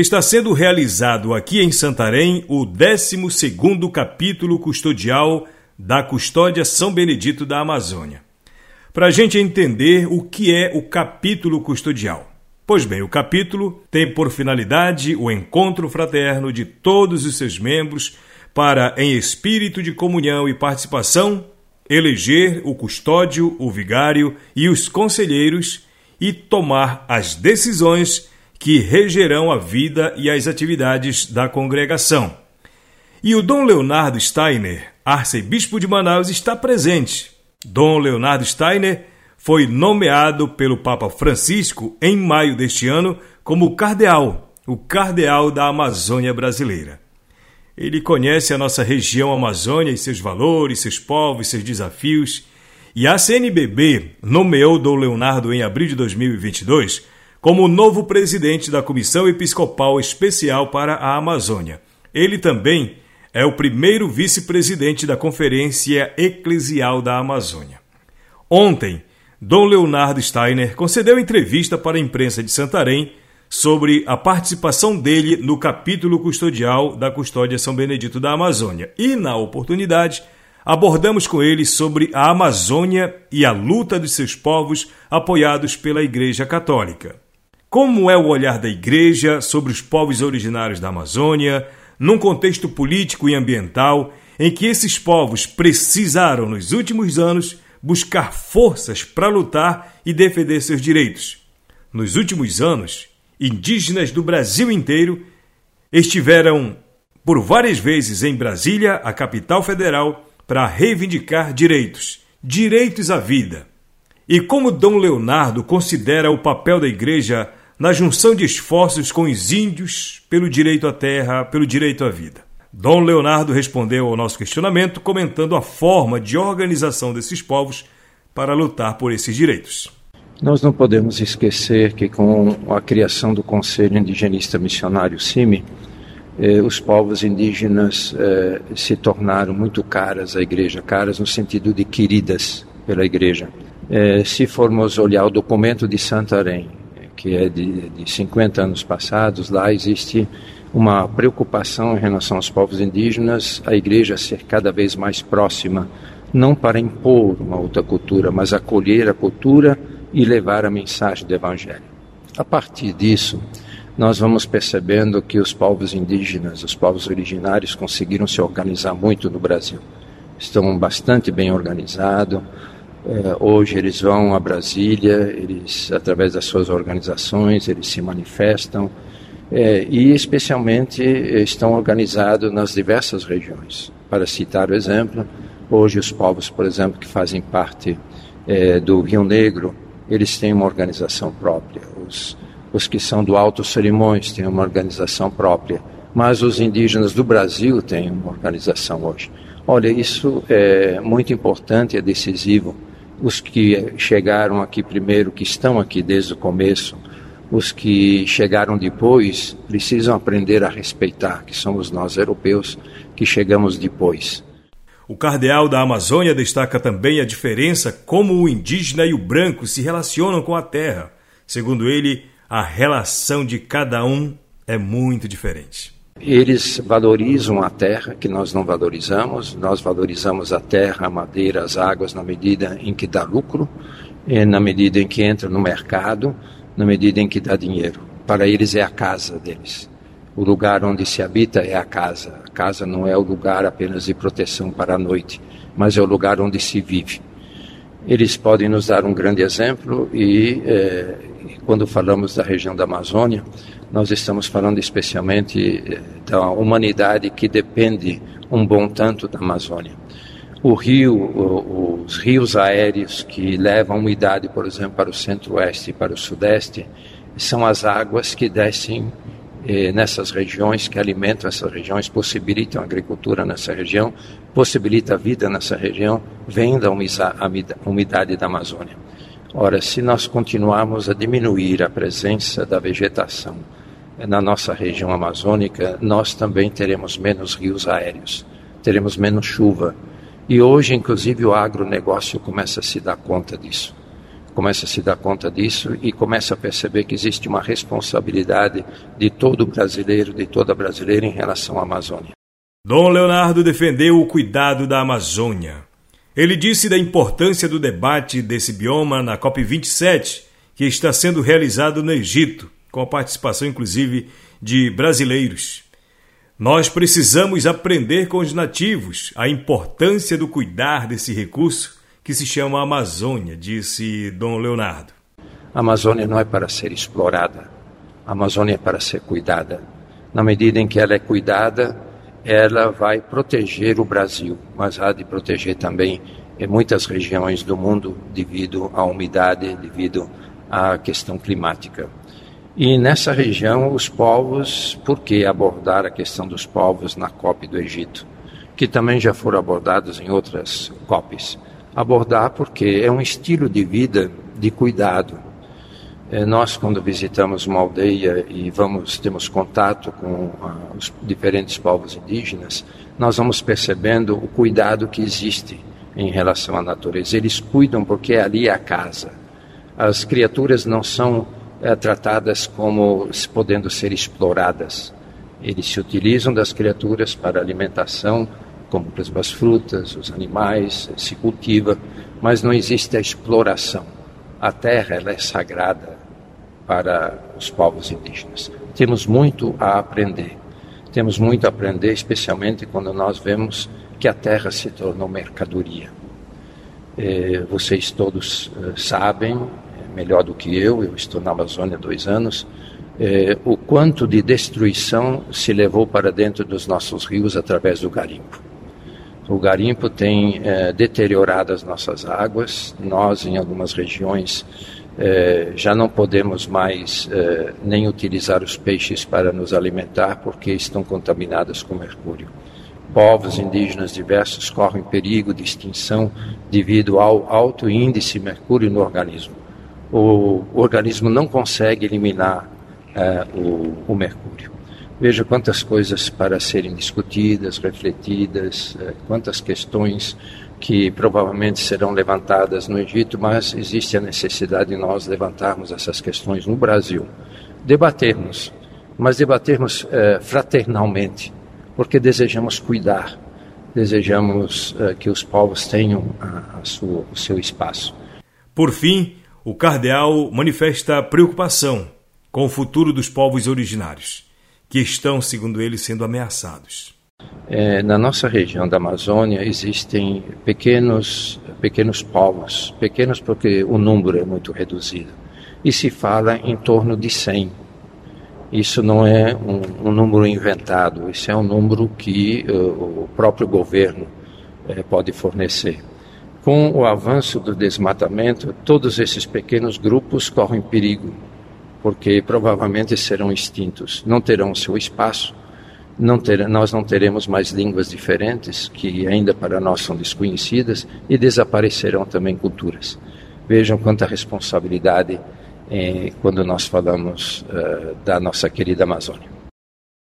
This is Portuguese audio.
está sendo realizado aqui em Santarém o 12º capítulo custodial da Custódia São Benedito da Amazônia. Para a gente entender o que é o capítulo custodial. Pois bem, o capítulo tem por finalidade o encontro fraterno de todos os seus membros para, em espírito de comunhão e participação, eleger o custódio, o vigário e os conselheiros e tomar as decisões que regerão a vida e as atividades da congregação. E o Dom Leonardo Steiner, arcebispo de Manaus, está presente. Dom Leonardo Steiner foi nomeado pelo Papa Francisco em maio deste ano como cardeal, o cardeal da Amazônia brasileira. Ele conhece a nossa região Amazônia e seus valores, seus povos, seus desafios. E a CNBB nomeou Dom Leonardo em abril de 2022 como novo presidente da Comissão Episcopal Especial para a Amazônia. Ele também é o primeiro vice-presidente da Conferência Eclesial da Amazônia. Ontem, Dom Leonardo Steiner concedeu entrevista para a imprensa de Santarém sobre a participação dele no capítulo custodial da Custódia São Benedito da Amazônia. E, na oportunidade, abordamos com ele sobre a Amazônia e a luta dos seus povos apoiados pela Igreja Católica. Como é o olhar da Igreja sobre os povos originários da Amazônia, num contexto político e ambiental em que esses povos precisaram, nos últimos anos, buscar forças para lutar e defender seus direitos. Nos últimos anos, indígenas do Brasil inteiro estiveram por várias vezes em Brasília, a capital federal, para reivindicar direitos, direitos à vida. E como Dom Leonardo considera o papel da Igreja na junção de esforços com os índios pelo direito à terra, pelo direito à vida. Dom Leonardo respondeu ao nosso questionamento comentando a forma de organização desses povos para lutar por esses direitos. Nós não podemos esquecer que com a criação do Conselho Indigenista Missionário CIMI, eh, os povos indígenas eh, se tornaram muito caras à igreja, caras no sentido de queridas pela igreja. Eh, se formos olhar o documento de Santarém, que é de, de 50 anos passados, lá existe uma preocupação em relação aos povos indígenas, a igreja ser cada vez mais próxima, não para impor uma outra cultura, mas acolher a cultura e levar a mensagem do Evangelho. A partir disso, nós vamos percebendo que os povos indígenas, os povos originários, conseguiram se organizar muito no Brasil. Estão bastante bem organizados, hoje eles vão a Brasília, eles através das suas organizações eles se manifestam é, e especialmente estão organizados nas diversas regiões. Para citar o exemplo, hoje os povos, por exemplo, que fazem parte é, do Rio Negro, eles têm uma organização própria. Os, os que são do Alto Solimões têm uma organização própria, mas os indígenas do Brasil têm uma organização hoje. Olha, isso é muito importante, é decisivo os que chegaram aqui primeiro, que estão aqui desde o começo, os que chegaram depois, precisam aprender a respeitar, que somos nós europeus que chegamos depois. O cardeal da Amazônia destaca também a diferença como o indígena e o branco se relacionam com a terra. Segundo ele, a relação de cada um é muito diferente. Eles valorizam a terra, que nós não valorizamos. Nós valorizamos a terra, a madeira, as águas na medida em que dá lucro, na medida em que entra no mercado, na medida em que dá dinheiro. Para eles é a casa deles. O lugar onde se habita é a casa. A casa não é o lugar apenas de proteção para a noite, mas é o lugar onde se vive. Eles podem nos dar um grande exemplo e, eh, quando falamos da região da Amazônia, nós estamos falando especialmente eh, da humanidade que depende um bom tanto da Amazônia. O rio, os rios aéreos que levam umidade, por exemplo, para o centro-oeste e para o sudeste, são as águas que descem eh, nessas regiões, que alimentam essas regiões, possibilitam a agricultura nessa região, possibilita a vida nessa região, vem da umidade da Amazônia. Ora, se nós continuarmos a diminuir a presença da vegetação, na nossa região amazônica, nós também teremos menos rios aéreos, teremos menos chuva. E hoje, inclusive, o agronegócio começa a se dar conta disso. começa a se dar conta disso e começa a perceber que existe uma responsabilidade de todo brasileiro, de toda brasileira em relação à Amazônia. Dom Leonardo defendeu o cuidado da Amazônia. Ele disse da importância do debate desse bioma na COP27, que está sendo realizado no Egito, com a participação inclusive de brasileiros. Nós precisamos aprender com os nativos a importância do cuidar desse recurso que se chama Amazônia, disse Dom Leonardo. A Amazônia não é para ser explorada, a Amazônia é para ser cuidada. Na medida em que ela é cuidada, ela vai proteger o Brasil, mas há de proteger também em muitas regiões do mundo devido à umidade, devido à questão climática. E nessa região, os povos, por que abordar a questão dos povos na COP do Egito? Que também já foram abordados em outras COPs. Abordar porque é um estilo de vida de cuidado, nós, quando visitamos uma aldeia e vamos temos contato com ah, os diferentes povos indígenas, nós vamos percebendo o cuidado que existe em relação à natureza. Eles cuidam porque ali é a casa. As criaturas não são é, tratadas como podendo ser exploradas. Eles se utilizam das criaturas para alimentação, como por exemplo as frutas, os animais, se cultiva, mas não existe a exploração. A terra ela é sagrada, para os povos indígenas. Temos muito a aprender. Temos muito a aprender, especialmente quando nós vemos que a terra se tornou mercadoria. Eh, vocês todos eh, sabem, melhor do que eu, eu estou na Amazônia há dois anos, o quanto de destruição se levou para dentro dos nossos rios através do garimpo. O garimpo tem deteriorado as nossas águas, nós, em algumas regiões, é, já não podemos mais é, nem utilizar os peixes para nos alimentar porque estão contaminados com mercúrio. Povos indígenas diversos correm perigo de extinção devido ao alto índice de mercúrio no organismo. O, organismo não consegue eliminar é, o, o, mercúrio. Veja quantas coisas para serem discutidas, refletidas, é, quantas questões que provavelmente serão levantadas no Egito, mas existe a necessidade de nós levantarmos essas questões no Brasil, debatermos, mas debatermos eh, fraternalmente, porque desejamos cuidar, desejamos eh, que os povos tenham a, a sua, o seu espaço. Por fim, o cardeal manifesta preocupação com o futuro dos povos originários, que estão, segundo ele, sendo ameaçados. É, na nossa região da Amazônia existem pequenos, pequenos povos, pequenos porque o número é muito reduzido, e se fala em torno de 100. Isso não é um, um número inventado, isso é um número que uh, o próprio governo uh, pode fornecer. Com o avanço do desmatamento, todos esses pequenos grupos correm perigo, porque provavelmente serão extintos, não terão seu espaço não ter, nós não teremos mais línguas diferentes, que ainda para nós são desconhecidas, e desaparecerão também culturas. Vejam quanta responsabilidade eh, quando nós falamos uh, da nossa querida Amazônia.